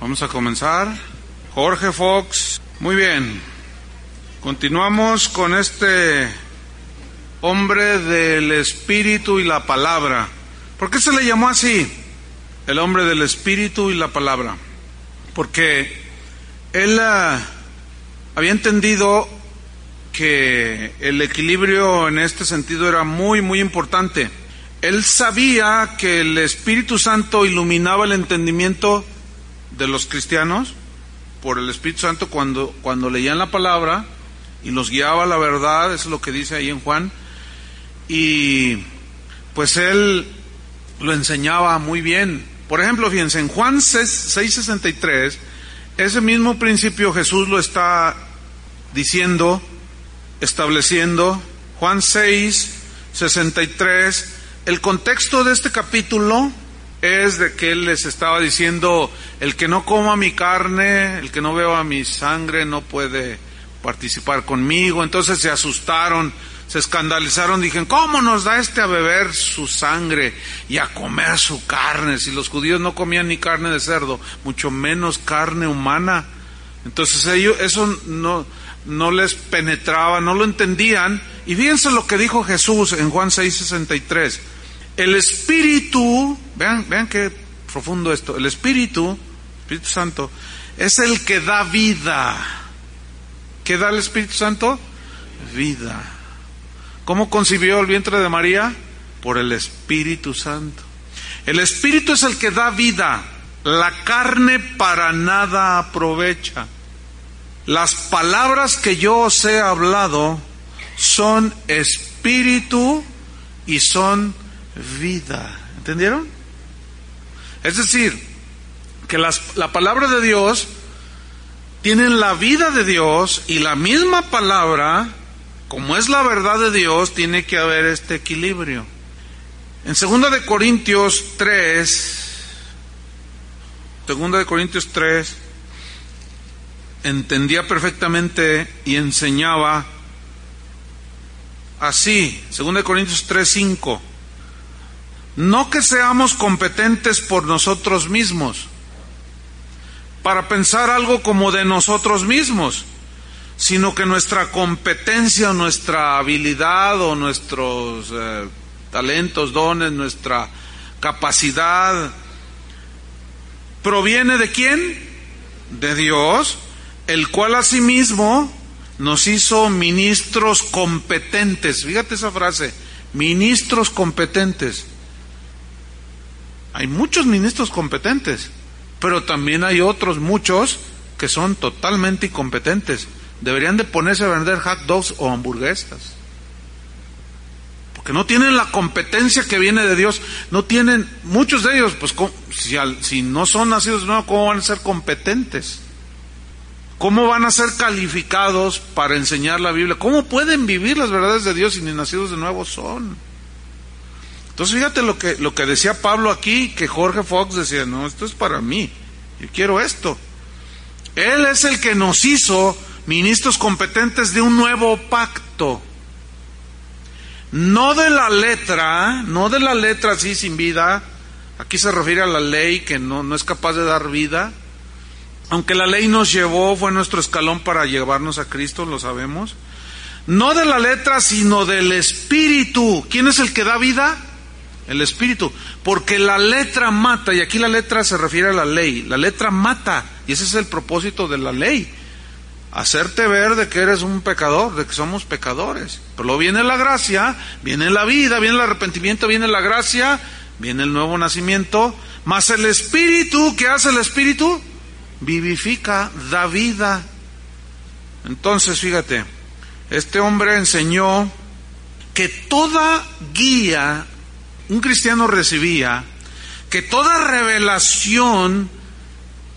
Vamos a comenzar. Jorge Fox. Muy bien. Continuamos con este hombre del espíritu y la palabra. ¿Por qué se le llamó así? El hombre del espíritu y la palabra. Porque él uh, había entendido que el equilibrio en este sentido era muy, muy importante. Él sabía que el Espíritu Santo iluminaba el entendimiento de los cristianos por el Espíritu Santo cuando, cuando leían la palabra y los guiaba la verdad, es lo que dice ahí en Juan. Y pues él lo enseñaba muy bien. Por ejemplo, fíjense, en Juan 6:63, ese mismo principio Jesús lo está diciendo, estableciendo. Juan 6:63, el contexto de este capítulo es de que él les estaba diciendo, el que no coma mi carne, el que no beba mi sangre, no puede participar conmigo. Entonces se asustaron, se escandalizaron, dijeron, ¿cómo nos da este a beber su sangre y a comer su carne? Si los judíos no comían ni carne de cerdo, mucho menos carne humana. Entonces ellos, eso no, no les penetraba, no lo entendían. Y fíjense lo que dijo Jesús en Juan 6:63. El Espíritu, vean, vean qué profundo esto, el Espíritu, Espíritu Santo, es el que da vida. ¿Qué da el Espíritu Santo? Vida. ¿Cómo concibió el vientre de María? Por el Espíritu Santo. El Espíritu es el que da vida. La carne para nada aprovecha. Las palabras que yo os he hablado son espíritu y son vida. ¿Entendieron? Es decir, que las, la palabra de Dios tiene la vida de Dios y la misma palabra, como es la verdad de Dios, tiene que haber este equilibrio. En 2 de Corintios 3, 2 de Corintios 3, entendía perfectamente y enseñaba así, 2 de Corintios 3, 5. No que seamos competentes por nosotros mismos, para pensar algo como de nosotros mismos, sino que nuestra competencia, nuestra habilidad o nuestros eh, talentos, dones, nuestra capacidad, proviene de quién? De Dios, el cual asimismo nos hizo ministros competentes. Fíjate esa frase, ministros competentes. Hay muchos ministros competentes, pero también hay otros muchos que son totalmente incompetentes. Deberían de ponerse a vender hot dogs o hamburguesas. Porque no tienen la competencia que viene de Dios. No tienen, muchos de ellos, pues si, si no son nacidos de nuevo, ¿cómo van a ser competentes? ¿Cómo van a ser calificados para enseñar la Biblia? ¿Cómo pueden vivir las verdades de Dios si ni nacidos de nuevo son? Entonces fíjate lo que, lo que decía Pablo aquí, que Jorge Fox decía, no, esto es para mí, yo quiero esto. Él es el que nos hizo ministros competentes de un nuevo pacto. No de la letra, no de la letra así sin vida. Aquí se refiere a la ley que no, no es capaz de dar vida. Aunque la ley nos llevó, fue nuestro escalón para llevarnos a Cristo, lo sabemos. No de la letra, sino del Espíritu. ¿Quién es el que da vida? El espíritu, porque la letra mata, y aquí la letra se refiere a la ley, la letra mata, y ese es el propósito de la ley, hacerte ver de que eres un pecador, de que somos pecadores. Pero luego viene la gracia, viene la vida, viene el arrepentimiento, viene la gracia, viene el nuevo nacimiento, más el espíritu, ¿qué hace el espíritu? Vivifica, da vida. Entonces, fíjate, este hombre enseñó que toda guía un cristiano recibía que toda revelación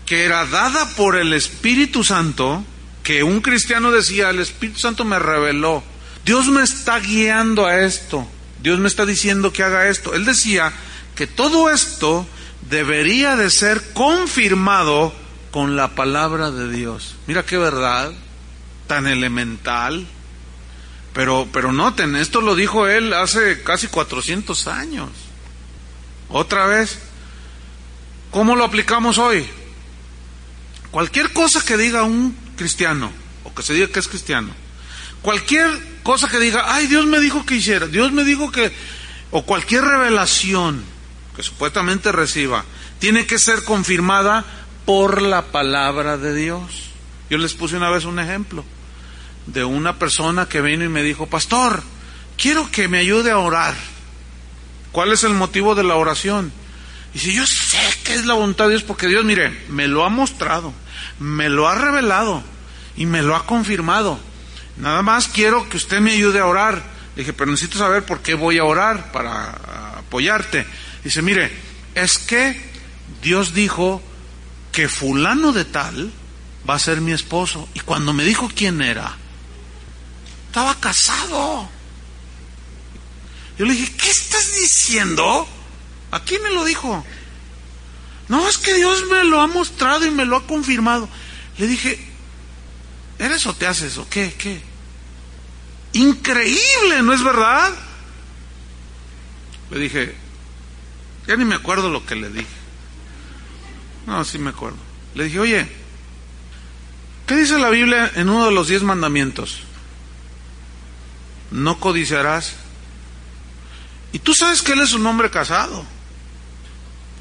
que era dada por el Espíritu Santo, que un cristiano decía, el Espíritu Santo me reveló, Dios me está guiando a esto, Dios me está diciendo que haga esto. Él decía que todo esto debería de ser confirmado con la palabra de Dios. Mira qué verdad, tan elemental. Pero, pero noten, esto lo dijo él hace casi 400 años. Otra vez, ¿cómo lo aplicamos hoy? Cualquier cosa que diga un cristiano, o que se diga que es cristiano, cualquier cosa que diga, ay, Dios me dijo que hiciera, Dios me dijo que, o cualquier revelación que supuestamente reciba, tiene que ser confirmada por la palabra de Dios. Yo les puse una vez un ejemplo de una persona que vino y me dijo, pastor, quiero que me ayude a orar. ¿Cuál es el motivo de la oración? Y si yo sé que es la voluntad de Dios, porque Dios, mire, me lo ha mostrado, me lo ha revelado y me lo ha confirmado. Nada más quiero que usted me ayude a orar. Le dije, pero necesito saber por qué voy a orar para apoyarte. Dice, mire, es que Dios dijo que fulano de tal va a ser mi esposo. Y cuando me dijo quién era, estaba casado. Yo le dije, ¿qué estás diciendo? ¿A quién me lo dijo? No, es que Dios me lo ha mostrado y me lo ha confirmado. Le dije, ¿eres o te haces o qué? ¿Qué? Increíble, ¿no es verdad? Le dije, ya ni me acuerdo lo que le dije. No, sí me acuerdo. Le dije, oye, ¿qué dice la Biblia en uno de los diez mandamientos? No codiciarás. Y tú sabes que él es un hombre casado.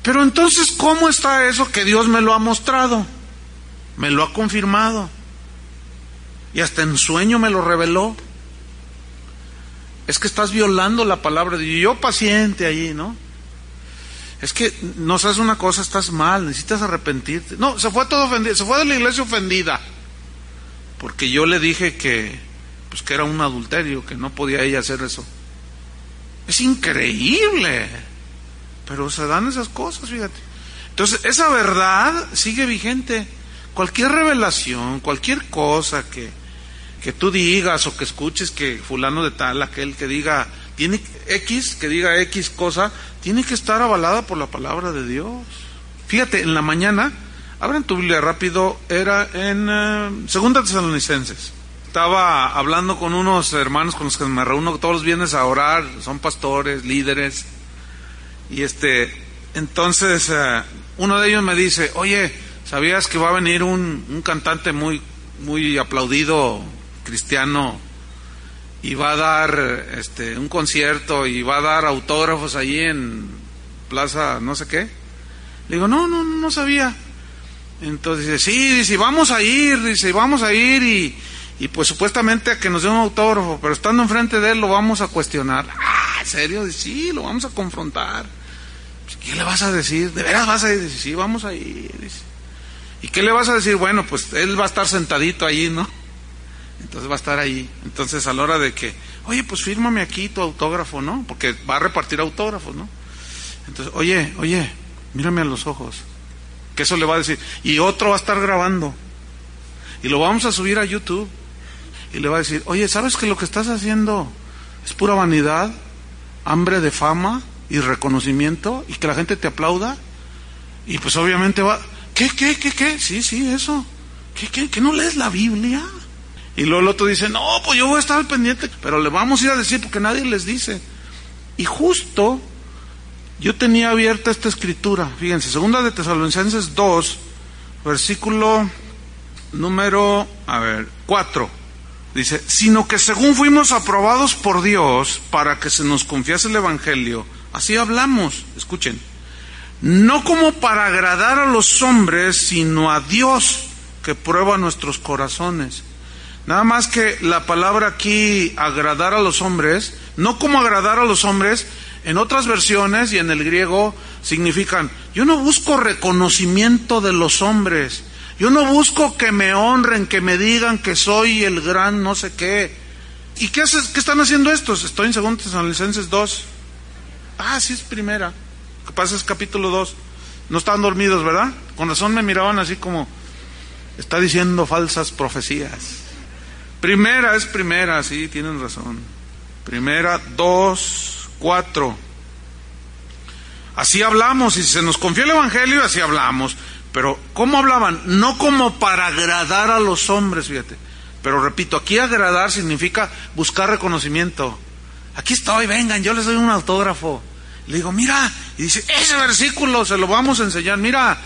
Pero entonces, ¿cómo está eso que Dios me lo ha mostrado? Me lo ha confirmado. Y hasta en sueño me lo reveló. Es que estás violando la palabra de Dios. Yo paciente allí, ¿no? Es que no sabes una cosa, estás mal, necesitas arrepentirte. No, se fue todo ofendido, se fue de la iglesia ofendida. Porque yo le dije que, pues que era un adulterio, que no podía ella hacer eso. Es increíble. Pero se dan esas cosas, fíjate. Entonces, esa verdad sigue vigente. Cualquier revelación, cualquier cosa que, que tú digas o que escuches que fulano de tal, aquel que diga, tiene X, que diga X cosa, tiene que estar avalada por la palabra de Dios. Fíjate, en la mañana, abran tu Biblia rápido, era en uh, Segunda Tesalonicenses. Estaba hablando con unos hermanos con los que me reúno todos los viernes a orar, son pastores, líderes, y este, entonces uh, uno de ellos me dice, oye, ¿sabías que va a venir un, un cantante muy, muy aplaudido cristiano y va a dar este un concierto y va a dar autógrafos allí en Plaza no sé qué. Le digo, no, no, no sabía. Entonces dice, sí, dice, vamos a ir, dice, vamos a ir y, y pues supuestamente a que nos dé un autógrafo, pero estando enfrente de él lo vamos a cuestionar. Ah, ¿en serio? Sí, lo vamos a confrontar. ¿Qué le vas a decir? ¿De veras vas a ir? Dice, sí, vamos a ir. Dice. ¿Y qué le vas a decir? Bueno, pues él va a estar sentadito allí, ¿no? Entonces va a estar ahí. Entonces a la hora de que, oye, pues fírmame aquí tu autógrafo, ¿no? Porque va a repartir autógrafos, ¿no? Entonces, oye, oye, mírame a los ojos. Que eso le va a decir. Y otro va a estar grabando. Y lo vamos a subir a YouTube. Y le va a decir, oye, ¿sabes que lo que estás haciendo es pura vanidad, hambre de fama y reconocimiento y que la gente te aplauda? Y pues obviamente va, ¿qué, qué, qué, qué? Sí, sí, eso. ¿Qué, qué, qué no lees la Biblia? Y luego el otro dice, no, pues yo voy a estar pendiente, pero le vamos a ir a decir porque nadie les dice. Y justo yo tenía abierta esta escritura, fíjense, segunda de Tesalonicenses 2, versículo número, a ver, 4. Dice, sino que según fuimos aprobados por Dios para que se nos confiase el Evangelio, así hablamos, escuchen, no como para agradar a los hombres, sino a Dios que prueba nuestros corazones. Nada más que la palabra aquí, agradar a los hombres, no como agradar a los hombres, en otras versiones y en el griego significan, yo no busco reconocimiento de los hombres, yo no busco que me honren, que me digan que soy el gran no sé qué. ¿Y qué, haces, qué están haciendo estos? Estoy en 2 Tesalonicenses 2. Ah, sí es primera. Lo pasa es capítulo 2. No estaban dormidos, ¿verdad? Con razón me miraban así como, está diciendo falsas profecías. Primera es primera, sí, tienen razón. Primera, dos, cuatro. Así hablamos, y si se nos confía el Evangelio, así hablamos. Pero, ¿cómo hablaban? No como para agradar a los hombres, fíjate. Pero repito, aquí agradar significa buscar reconocimiento. Aquí estoy, vengan, yo les doy un autógrafo. Le digo, mira, y dice, ese versículo se lo vamos a enseñar. Mira,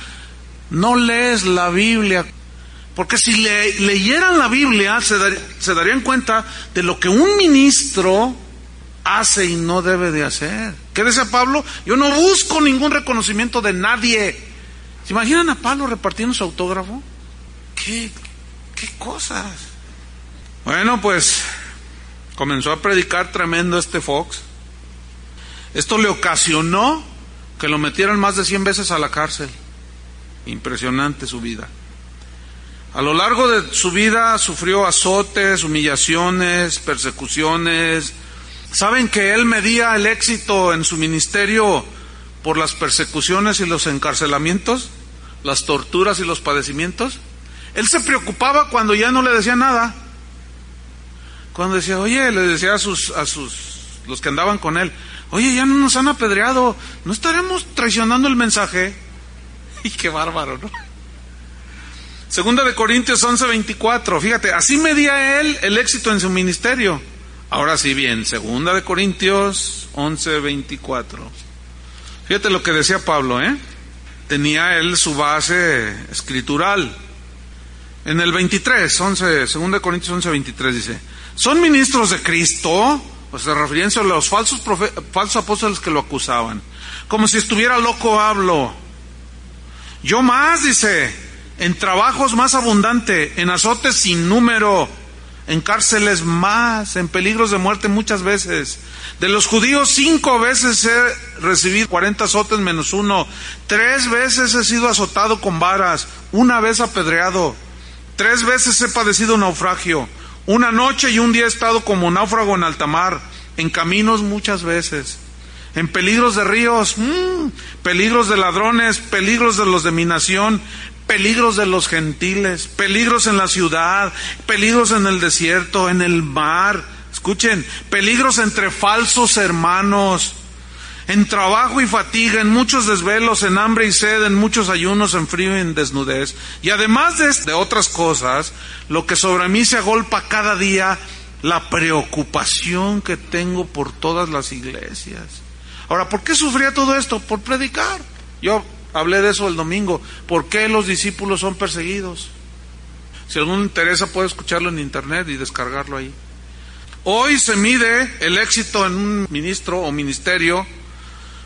no lees la Biblia. Porque si leyeran la Biblia, se, se darían cuenta de lo que un ministro hace y no debe de hacer. ¿Qué dice Pablo? Yo no busco ningún reconocimiento de nadie. ¿Se imaginan a Pablo repartiendo su autógrafo? ¿Qué, qué cosas? Bueno, pues comenzó a predicar tremendo este Fox. Esto le ocasionó que lo metieran más de 100 veces a la cárcel. Impresionante su vida. A lo largo de su vida sufrió azotes, humillaciones, persecuciones. ¿Saben que él medía el éxito en su ministerio por las persecuciones y los encarcelamientos, las torturas y los padecimientos? Él se preocupaba cuando ya no le decía nada. Cuando decía, oye, le decía a sus, a sus, los que andaban con él, oye, ya no nos han apedreado, ¿no estaremos traicionando el mensaje? Y qué bárbaro, ¿no? Segunda de Corintios 11, 24, fíjate, así medía él el éxito en su ministerio. Ahora sí bien, segunda de Corintios 11, 24. Fíjate lo que decía Pablo, ¿eh? Tenía él su base escritural. En el 23, 11, segunda de Corintios 11, 23 dice, ¿Son ministros de Cristo? O sea, refiriéndose a los falsos, falsos apóstoles que lo acusaban. Como si estuviera loco hablo. Yo más, dice, en trabajos más abundante, en azotes sin número, en cárceles más, en peligros de muerte muchas veces. De los judíos cinco veces he recibido cuarenta azotes menos uno. Tres veces he sido azotado con varas, una vez apedreado. Tres veces he padecido naufragio. Una noche y un día he estado como náufrago en alta mar, en caminos muchas veces, en peligros de ríos, mmm, peligros de ladrones, peligros de los de mi nación, peligros de los gentiles, peligros en la ciudad, peligros en el desierto, en el mar. Escuchen, peligros entre falsos hermanos, en trabajo y fatiga, en muchos desvelos, en hambre y sed, en muchos ayunos, en frío y en desnudez. Y además de, de otras cosas, lo que sobre mí se agolpa cada día, la preocupación que tengo por todas las iglesias. Ahora, ¿por qué sufría todo esto? Por predicar. Yo hablé de eso el domingo. ¿Por qué los discípulos son perseguidos? Si alguno interesa puede escucharlo en internet y descargarlo ahí. Hoy se mide el éxito en un ministro o ministerio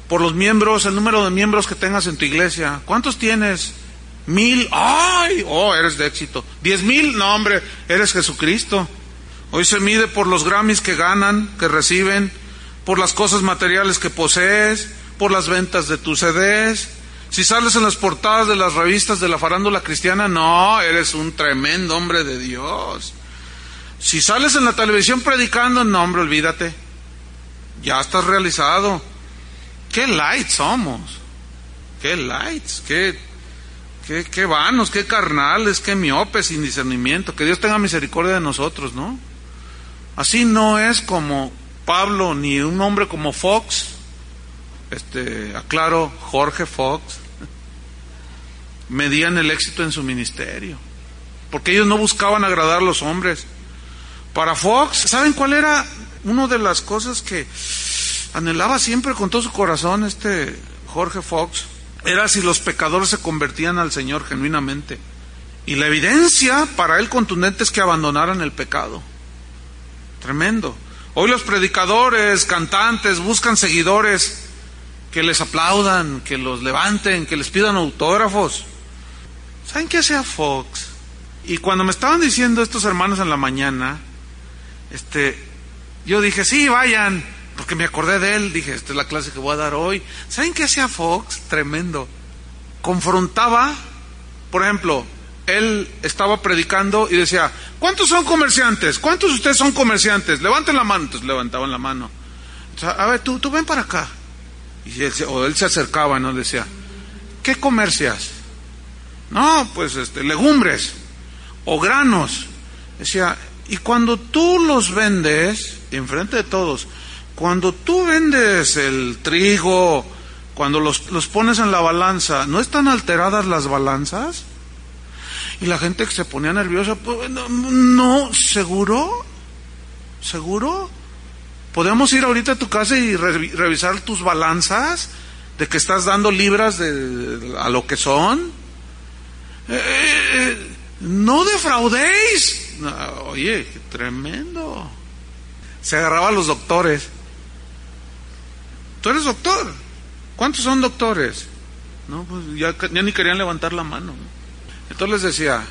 por los miembros, el número de miembros que tengas en tu iglesia. ¿Cuántos tienes? Mil. ¡Ay! Oh, eres de éxito. Diez mil. No, hombre, eres Jesucristo. Hoy se mide por los Grammys que ganan, que reciben, por las cosas materiales que posees, por las ventas de tus CDs. Si sales en las portadas de las revistas de la farándula cristiana, no, eres un tremendo hombre de Dios. Si sales en la televisión predicando, no, hombre, olvídate. Ya estás realizado. Qué lights somos. Qué lights, qué, qué, qué vanos, qué carnales, qué miopes, sin discernimiento. Que Dios tenga misericordia de nosotros, ¿no? Así no es como Pablo ni un hombre como Fox, este, aclaro, Jorge Fox, medían el éxito en su ministerio. Porque ellos no buscaban agradar a los hombres. Para Fox, ¿saben cuál era una de las cosas que anhelaba siempre con todo su corazón este Jorge Fox, era si los pecadores se convertían al Señor genuinamente. Y la evidencia para él contundente es que abandonaran el pecado. Tremendo. Hoy los predicadores, cantantes, buscan seguidores que les aplaudan, que los levanten, que les pidan autógrafos. ¿Saben qué hacía Fox? Y cuando me estaban diciendo estos hermanos en la mañana, este, yo dije, sí, vayan, porque me acordé de él, dije, esta es la clase que voy a dar hoy. ¿Saben qué hacía Fox? Tremendo. Confrontaba, por ejemplo, él estaba predicando y decía, ¿cuántos son comerciantes? ¿Cuántos de ustedes son comerciantes? Levanten la mano. Entonces levantaban la mano. a ver, tú, tú ven para acá. Y él, o él se acercaba, ¿no? Decía, ¿qué comercias? No, pues este, legumbres o granos. Decía, y cuando tú los vendes, enfrente de todos, cuando tú vendes el trigo, cuando los, los pones en la balanza, ¿no están alteradas las balanzas? Y la gente que se ponía nerviosa, pues, no, ¿seguro? ¿Seguro? ¿Podemos ir ahorita a tu casa y revisar tus balanzas? ¿De que estás dando libras de, a lo que son? No defraudéis. oye, qué tremendo. Se agarraba a los doctores. ¿Tú eres doctor? ¿Cuántos son doctores? No, pues ya, ya ni querían levantar la mano. Entonces les decía,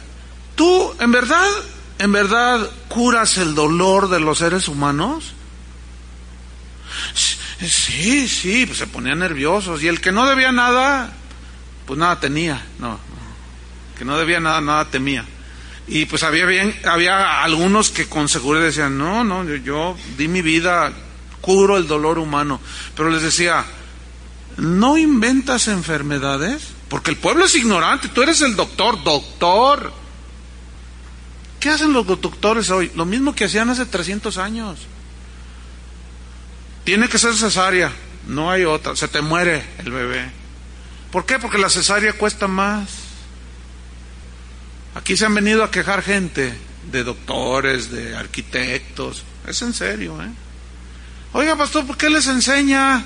¿tú en verdad, en verdad curas el dolor de los seres humanos? Sí, sí, pues se ponían nerviosos. Y el que no debía nada, pues nada tenía. No, que no debía nada, nada temía. Y pues había bien, había algunos que con seguridad decían, no, no, yo, yo di mi vida, curo el dolor humano. Pero les decía, ¿no inventas enfermedades? Porque el pueblo es ignorante, tú eres el doctor, doctor. ¿Qué hacen los doctores hoy? Lo mismo que hacían hace 300 años. Tiene que ser cesárea, no hay otra, se te muere el bebé. ¿Por qué? Porque la cesárea cuesta más. Aquí se han venido a quejar gente de doctores, de arquitectos. Es en serio, ¿eh? Oiga, pastor, ¿por qué les enseña?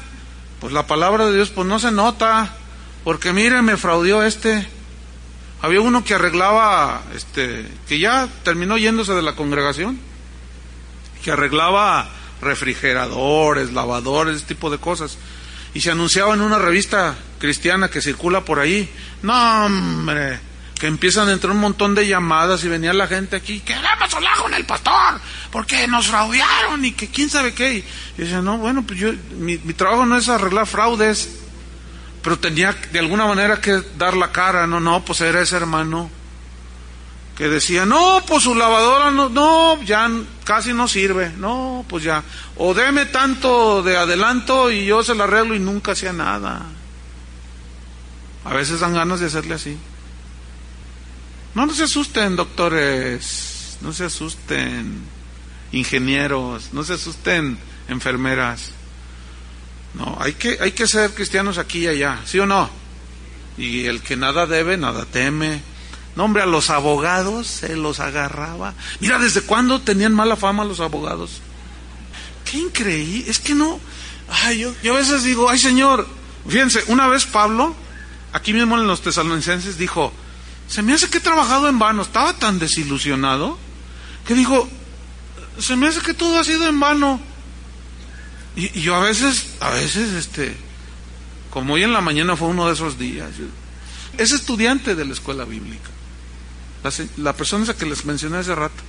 Pues la palabra de Dios, pues no se nota. Porque mire, me fraudió este. Había uno que arreglaba, este, que ya terminó yéndose de la congregación, que arreglaba refrigeradores, lavadores, ese tipo de cosas. Y se anunciaba en una revista cristiana que circula por ahí. No, hombre, que empiezan a entrar un montón de llamadas y venía la gente aquí, queremos hablar con el pastor, porque nos fraudearon y que quién sabe qué. Y, decía, no, bueno, pues yo, mi, mi trabajo no es arreglar fraudes, pero tenía de alguna manera que dar la cara, no, no, pues era ese hermano que decía, no, pues su lavadora no, no, ya casi no sirve, no, pues ya, o deme tanto de adelanto y yo se la arreglo y nunca hacía nada. A veces dan ganas de hacerle así. No, no se asusten, doctores, no se asusten, ingenieros, no se asusten, enfermeras. No, hay que, hay que ser cristianos aquí y allá, ¿sí o no? Y el que nada debe, nada teme. No, hombre, a los abogados se los agarraba. Mira, ¿desde cuándo tenían mala fama los abogados? Qué increíble. Es que no. Ay, yo, yo a veces digo, ay, Señor. Fíjense, una vez Pablo, aquí mismo en los tesalonicenses, dijo: Se me hace que he trabajado en vano. Estaba tan desilusionado que dijo: Se me hace que todo ha sido en vano. Y, yo a veces, a veces, este, como hoy en la mañana fue uno de esos días, es estudiante de la escuela bíblica. La, la persona esa que les mencioné hace rato.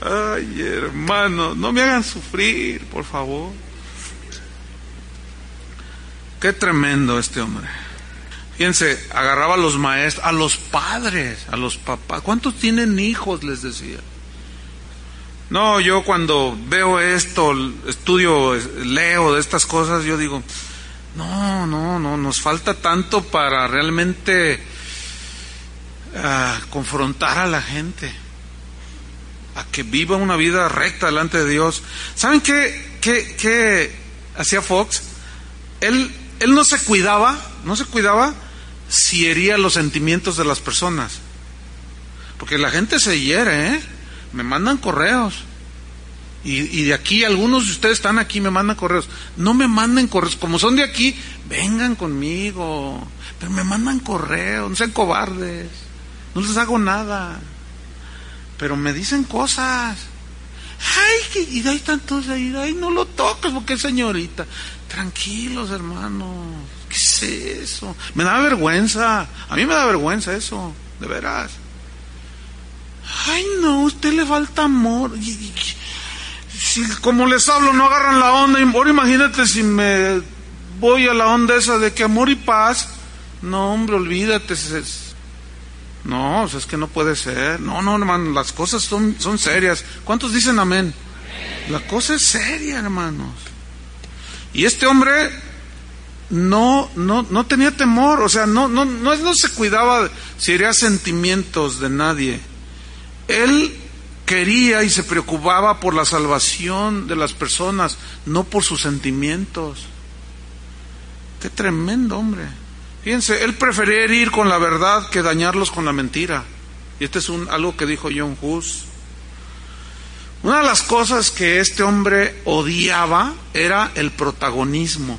Ay, hermano, no me hagan sufrir, por favor. Qué tremendo este hombre. Fíjense, agarraba a los maestros, a los padres, a los papás. ¿Cuántos tienen hijos? Les decía. No, yo cuando veo esto, estudio, leo de estas cosas, yo digo, no, no, no, nos falta tanto para realmente uh, confrontar a la gente, a que viva una vida recta delante de Dios. ¿Saben qué, qué, qué hacía Fox? Él, él no se cuidaba, no se cuidaba si hería los sentimientos de las personas. Porque la gente se hiere, ¿eh? me mandan correos. Y, de aquí, algunos de ustedes están aquí, me mandan correos. No me manden correos, como son de aquí, vengan conmigo. Pero me mandan correos, no sean cobardes. No les hago nada. Pero me dicen cosas. Ay, que, y ahí están todos ahí, ay, no lo toques porque es señorita. Tranquilos, hermanos. ¿Qué es eso? Me da vergüenza. A mí me da vergüenza eso, de veras. Ay, no, a usted le falta amor. Si como les hablo no agarran la onda, ahora imagínate si me voy a la onda esa de que amor y paz. No, hombre, olvídate. No, es que no puede ser. No, no, hermano, las cosas son, son serias. ¿Cuántos dicen amén? La cosa es seria, hermanos. Y este hombre no, no, no tenía temor, o sea, no, no, no, se cuidaba si haría sentimientos de nadie. Él quería y se preocupaba por la salvación de las personas, no por sus sentimientos. Qué tremendo hombre. Fíjense, él prefería ir con la verdad que dañarlos con la mentira. Y este es un, algo que dijo John Hus. Una de las cosas que este hombre odiaba era el protagonismo.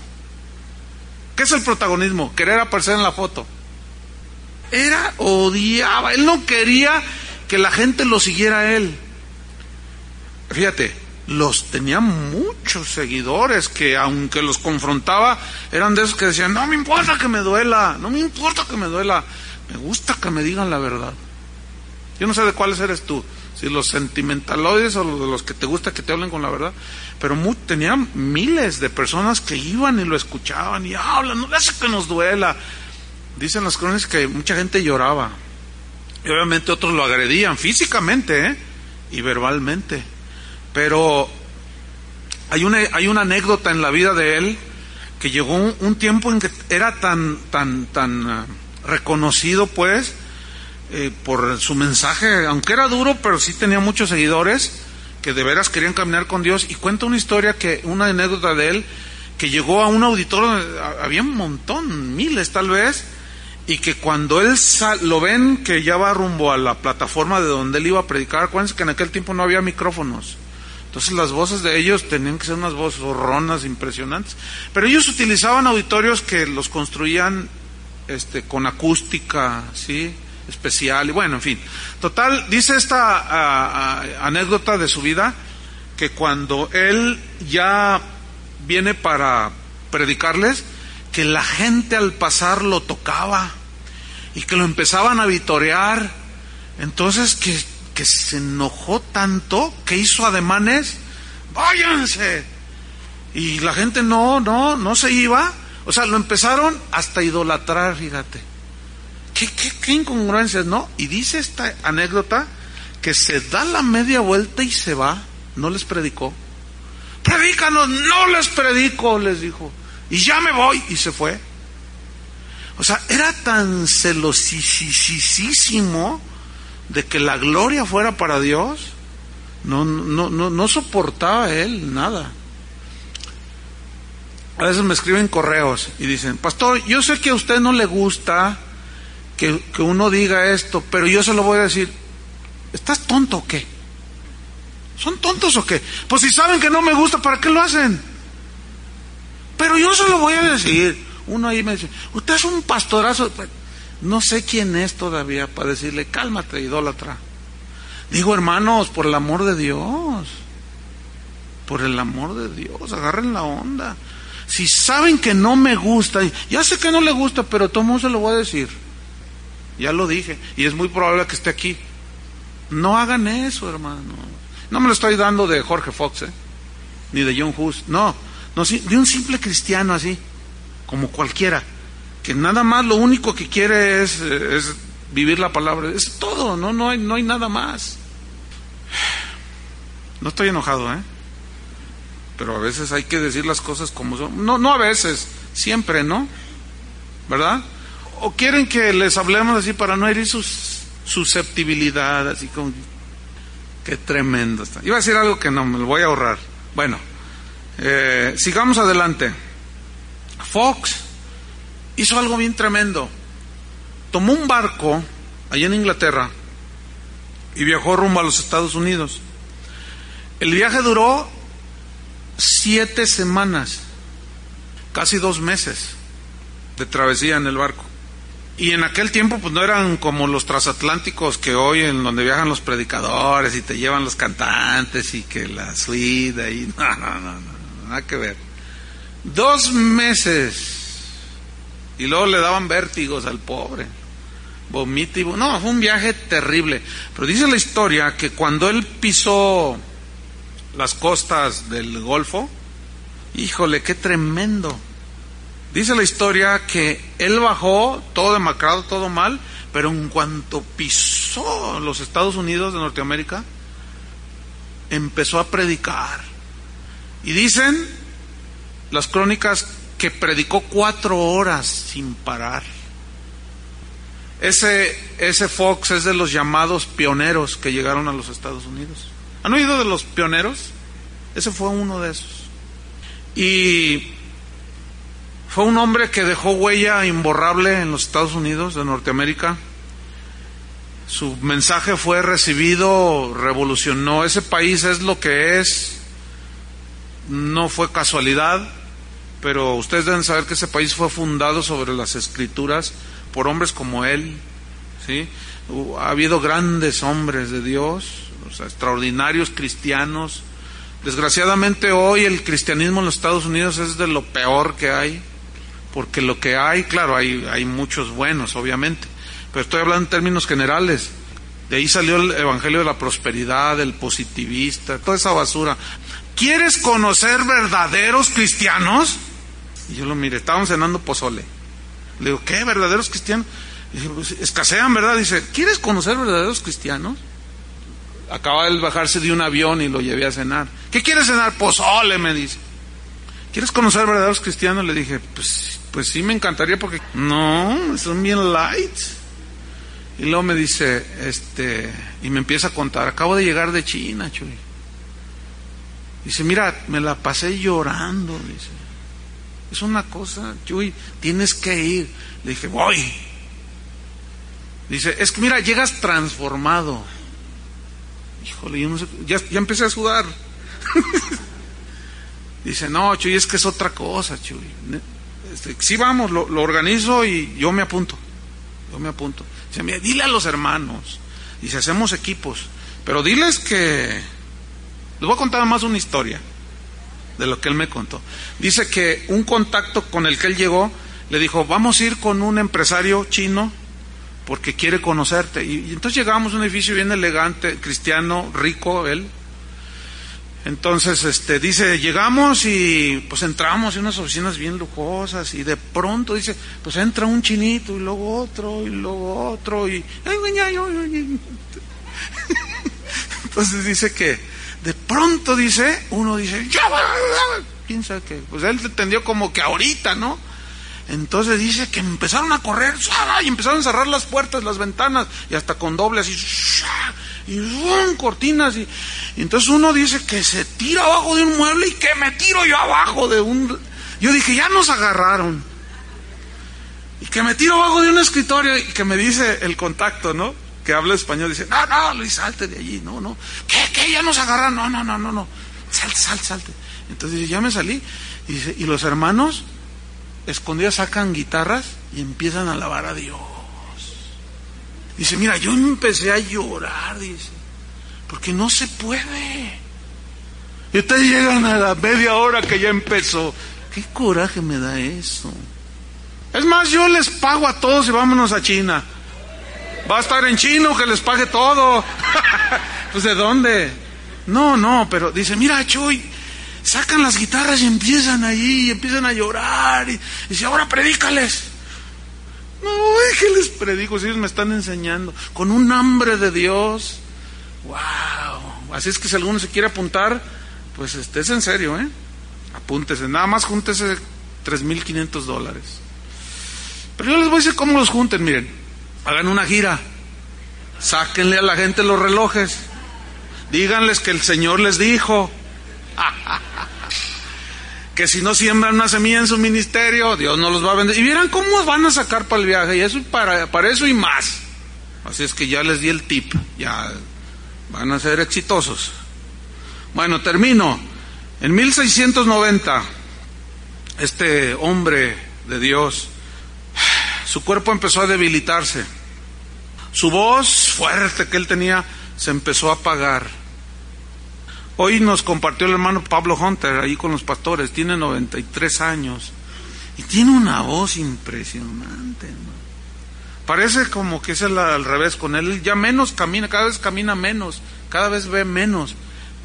¿Qué es el protagonismo? Querer aparecer en la foto. Era, odiaba, él no quería que la gente lo siguiera a él. Fíjate, los tenía muchos seguidores que aunque los confrontaba, eran de esos que decían, no me importa que me duela, no me importa que me duela, me gusta que me digan la verdad. Yo no sé de cuáles eres tú, si los sentimentaloides o de los que te gusta que te hablen con la verdad, pero tenía miles de personas que iban y lo escuchaban y hablan, no hace que nos duela. Dicen las crónicas que mucha gente lloraba y obviamente otros lo agredían físicamente ¿eh? y verbalmente. Pero hay una, hay una anécdota en la vida de él que llegó un, tiempo en que era tan, tan, tan ah, reconocido, pues, eh, por su mensaje, aunque era duro, pero sí tenía muchos seguidores que de veras querían caminar con Dios. Y cuenta una historia que, una anécdota de él, que llegó a un auditorio, había un montón, miles tal vez, y que cuando él lo ven que ya va rumbo a la plataforma de donde él iba a predicar, acuérdense que en aquel tiempo no había micrófonos. Entonces las voces de ellos tenían que ser unas voces horronas, impresionantes. Pero ellos utilizaban auditorios que los construían este, con acústica, ¿sí? Especial. Y bueno, en fin. Total, dice esta anécdota de su vida que cuando él ya viene para predicarles, que la gente al pasar lo tocaba y que lo empezaban a vitorear. Entonces que que se enojó tanto que hizo ademanes, váyanse. Y la gente no, no, no se iba. O sea, lo empezaron hasta idolatrar, fíjate. ¿Qué, qué, qué incongruencias, ¿no? Y dice esta anécdota que se da la media vuelta y se va. No les predicó. Predícanos, no les predico, les dijo. Y ya me voy. Y se fue. O sea, era tan celosísimo de que la gloria fuera para Dios, no, no, no, no soportaba él nada. A veces me escriben correos y dicen, pastor, yo sé que a usted no le gusta que, que uno diga esto, pero yo se lo voy a decir, ¿estás tonto o qué? ¿Son tontos o qué? Pues si saben que no me gusta, ¿para qué lo hacen? Pero yo se lo voy a decir. Uno ahí me dice, usted es un pastorazo. No sé quién es todavía para decirle, cálmate, idólatra. Digo, hermanos, por el amor de Dios, por el amor de Dios, agarren la onda. Si saben que no me gusta, ya sé que no le gusta, pero todo se lo voy a decir. Ya lo dije, y es muy probable que esté aquí. No hagan eso, hermano. No me lo estoy dando de Jorge Fox, ¿eh? ni de John Hus. No, no, de un simple cristiano así, como cualquiera que nada más lo único que quiere es, es vivir la palabra. Es todo, ¿no? No hay, no hay nada más. No estoy enojado, ¿eh? Pero a veces hay que decir las cosas como son. No, no a veces, siempre, ¿no? ¿Verdad? O quieren que les hablemos así para no herir sus susceptibilidad, así como... Qué tremendo está. Iba a decir algo que no, me lo voy a ahorrar. Bueno, eh, sigamos adelante. Fox hizo algo bien tremendo. Tomó un barco allá en Inglaterra y viajó rumbo a los Estados Unidos. El viaje duró siete semanas, casi dos meses de travesía en el barco. Y en aquel tiempo pues no eran como los transatlánticos que hoy en donde viajan los predicadores y te llevan los cantantes y que la suida y no, no, no, no, nada que ver. Dos meses y luego le daban vértigos al pobre. Vomitivo. No, fue un viaje terrible. Pero dice la historia que cuando él pisó las costas del Golfo, híjole, qué tremendo. Dice la historia que él bajó todo demacrado, todo mal, pero en cuanto pisó los Estados Unidos de Norteamérica, empezó a predicar. Y dicen las crónicas que predicó cuatro horas sin parar. Ese, ese Fox es de los llamados pioneros que llegaron a los Estados Unidos. ¿Han oído de los pioneros? Ese fue uno de esos. Y fue un hombre que dejó huella imborrable en los Estados Unidos de Norteamérica. Su mensaje fue recibido, revolucionó. Ese país es lo que es. No fue casualidad, pero ustedes deben saber que ese país fue fundado sobre las escrituras por hombres como él. ¿sí? Ha habido grandes hombres de Dios, extraordinarios cristianos. Desgraciadamente hoy el cristianismo en los Estados Unidos es de lo peor que hay, porque lo que hay, claro, hay, muchos buenos, obviamente, pero estoy hablando en términos generales. De ahí salió el Evangelio de la Prosperidad, el positivista, toda esa basura. ¿Quieres conocer verdaderos cristianos? Y yo lo miré, estábamos cenando pozole. Le digo, ¿qué? ¿Verdaderos cristianos? Y pues, escasean, ¿verdad? Dice, ¿quieres conocer verdaderos cristianos? Acaba de bajarse de un avión y lo llevé a cenar. ¿Qué quieres cenar? Pozole, me dice. ¿Quieres conocer verdaderos cristianos? Le dije, pues, pues sí me encantaría porque no, son bien light. Y luego me dice, este, y me empieza a contar, acabo de llegar de China, Chuy. Dice, mira, me la pasé llorando, dice. Es una cosa, Chuy, tienes que ir. Le dije, voy. Dice, es que mira, llegas transformado. Híjole, yo no sé, ya, ya empecé a sudar. Dice, no, Chuy, es que es otra cosa, Chuy. Este, sí, vamos, lo, organizo y yo me apunto. Yo me apunto. Dice, dile a los hermanos. Dice, hacemos equipos. Pero diles que... Les voy a contar más una historia de lo que él me contó. Dice que un contacto con el que él llegó le dijo, vamos a ir con un empresario chino porque quiere conocerte. Y, y entonces llegamos a un edificio bien elegante, cristiano, rico, él. Entonces, este, dice, llegamos y pues entramos en unas oficinas bien lujosas y de pronto dice, pues entra un chinito y luego otro y luego otro y... Entonces dice que de pronto dice, uno dice, ¿quién sabe qué? Pues él entendió como que ahorita, ¿no? Entonces dice que empezaron a correr y empezaron a cerrar las puertas, las ventanas y hasta con doble así y ¡rum! cortinas y, entonces uno dice que se tira abajo de un mueble y que me tiro yo abajo de un yo dije ya nos agarraron y que me tiro abajo de un escritorio y que me dice el contacto no que habla español dice no no Luis salte de allí no no qué qué ya nos agarraron no no no no no salte salte salte entonces ya me salí y los hermanos escondidas sacan guitarras y empiezan a alabar a Dios Dice, mira, yo empecé a llorar, dice, porque no se puede. Y ustedes llegan a la media hora que ya empezó. ¿Qué coraje me da eso? Es más, yo les pago a todos y vámonos a China. Va a estar en chino que les pague todo. pues de dónde? No, no, pero dice, mira, Chuy, sacan las guitarras y empiezan ahí, y empiezan a llorar. Y, dice, ahora predícales. No, ¿qué les predico si ellos me están enseñando? Con un hambre de Dios. ¡Wow! Así es que si alguno se quiere apuntar, pues este, es en serio, ¿eh? Apúntese. Nada más júntese 3.500 dólares. Pero yo les voy a decir cómo los junten. Miren, hagan una gira. Sáquenle a la gente los relojes. Díganles que el Señor les dijo. que si no siembran una semilla en su ministerio, Dios no los va a vender. Y vieran cómo van a sacar para el viaje, y eso para, para eso y más. Así es que ya les di el tip, ya van a ser exitosos. Bueno, termino. En 1690, este hombre de Dios, su cuerpo empezó a debilitarse. Su voz fuerte que él tenía se empezó a apagar. Hoy nos compartió el hermano Pablo Hunter ahí con los pastores, tiene 93 años y tiene una voz impresionante. Parece como que es el, al revés con él, ya menos camina, cada vez camina menos, cada vez ve menos,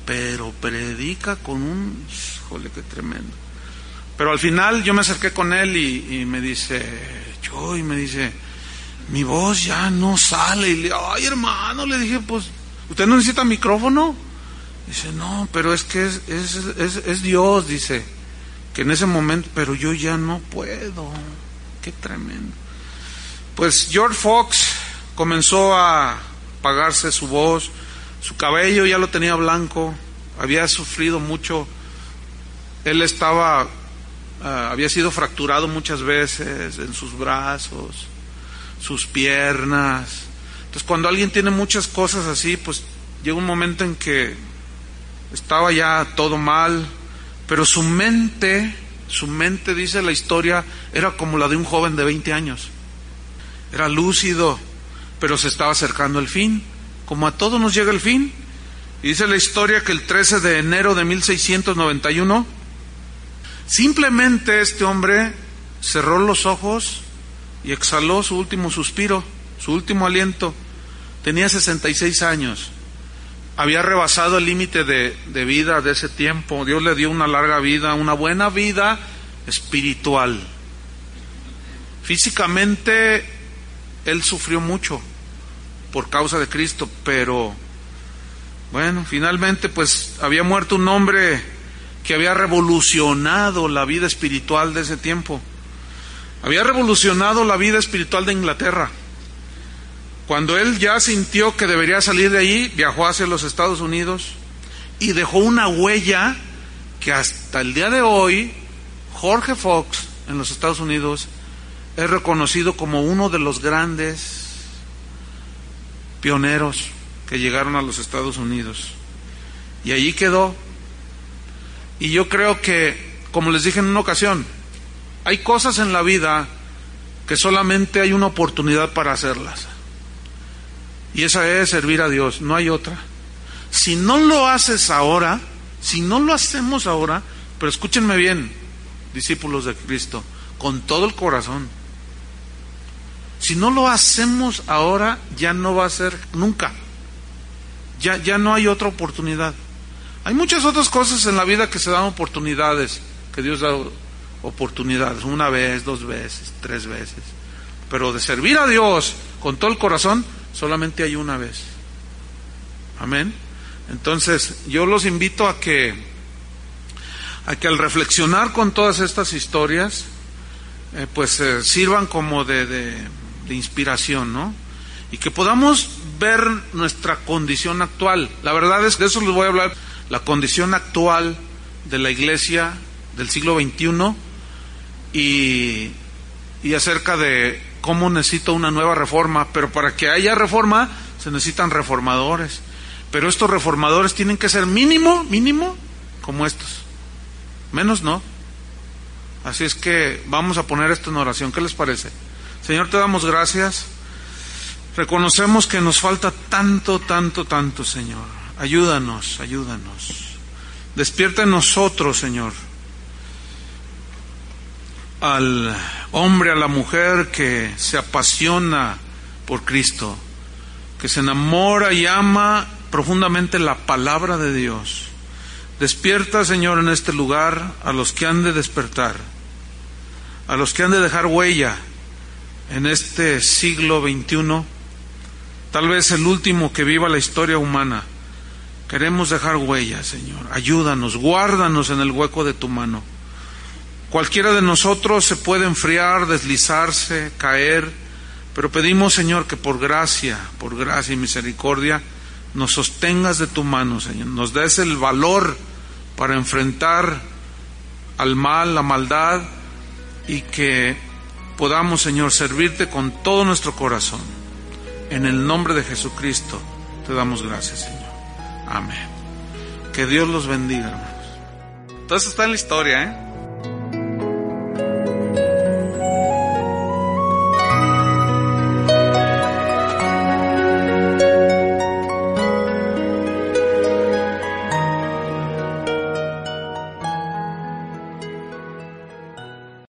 pero predica con un, híjole, qué tremendo. Pero al final yo me acerqué con él y, y me dice, yo, y me dice, mi voz ya no sale. Y le, ay hermano, le dije, pues, ¿usted no necesita micrófono? Dice, no, pero es que es, es, es, Dios, dice, que en ese momento, pero yo ya no puedo. Qué tremendo. Pues George Fox comenzó a apagarse su voz, su cabello ya lo tenía blanco, había sufrido mucho, él estaba, ah, había sido fracturado muchas veces en sus brazos, sus piernas. Entonces cuando alguien tiene muchas cosas así, pues llega un momento en que estaba ya todo mal, pero su mente, su mente, dice la historia, era como la de un joven de 20 años. Era lúcido, pero se estaba acercando el fin. Como a todos nos llega el fin. Y dice la historia que el 13 de enero de 1691, simplemente este hombre cerró los ojos y exhaló su último suspiro, su último aliento. Tenía 66 años había rebasado el límite de, vida de ese tiempo. Dios le dio una larga vida, una buena vida espiritual. Físicamente, él sufrió mucho por causa de Cristo, pero bueno, finalmente pues había muerto un hombre que había revolucionado la vida espiritual de ese tiempo. Había revolucionado la vida espiritual de Inglaterra. Cuando él ya sintió que debería salir de allí, viajó hacia los Estados Unidos y dejó una huella que hasta el día de hoy Jorge Fox en los Estados Unidos es reconocido como uno de los grandes pioneros que llegaron a los Estados Unidos. Y allí quedó. Y yo creo que, como les dije en una ocasión, hay cosas en la vida que solamente hay una oportunidad para hacerlas. Y esa es servir a Dios, no hay otra. Si no lo haces ahora, si no lo hacemos ahora, pero escúchenme bien, discípulos de Cristo, con todo el corazón. Si no lo hacemos ahora, ya no va a ser nunca. Ya, ya no hay otra oportunidad. Hay muchas otras cosas en la vida que se dan oportunidades, que Dios da oportunidades, una vez, dos veces, tres veces. Pero de servir a Dios con todo el corazón, solamente hay una vez. Amén. Entonces, yo los invito a que a que al reflexionar con todas estas historias, eh, pues eh, sirvan como de, de, inspiración, ¿no? Y que podamos ver nuestra condición actual. La verdad es que de eso les voy a hablar, la condición actual de la iglesia del siglo XXI y, y acerca de cómo necesito una nueva reforma, pero para que haya reforma se necesitan reformadores. Pero estos reformadores tienen que ser mínimo, mínimo, como estos. Menos no. Así es que vamos a poner esto en oración. ¿Qué les parece? Señor, te damos gracias. Reconocemos que nos falta tanto, tanto, tanto, Señor. Ayúdanos, ayúdanos. Despierta en nosotros, Señor al hombre, a la mujer que se apasiona por Cristo, que se enamora y ama profundamente la palabra de Dios. Despierta, Señor, en este lugar a los que han de despertar, a los que han de dejar huella en este siglo XXI, tal vez el último que viva la historia humana. Queremos dejar huella, Señor. Ayúdanos, guárdanos en el hueco de tu mano. Cualquiera de nosotros se puede enfriar, deslizarse, caer, pero pedimos, Señor, que por gracia, por gracia y misericordia, nos sostengas de tu mano, Señor, nos des el valor para enfrentar al mal, la maldad, y que podamos, Señor, servirte con todo nuestro corazón. En el nombre de Jesucristo te damos gracias, Señor. Amén. Que Dios los bendiga, hermanos. Entonces está en la historia, ¿eh?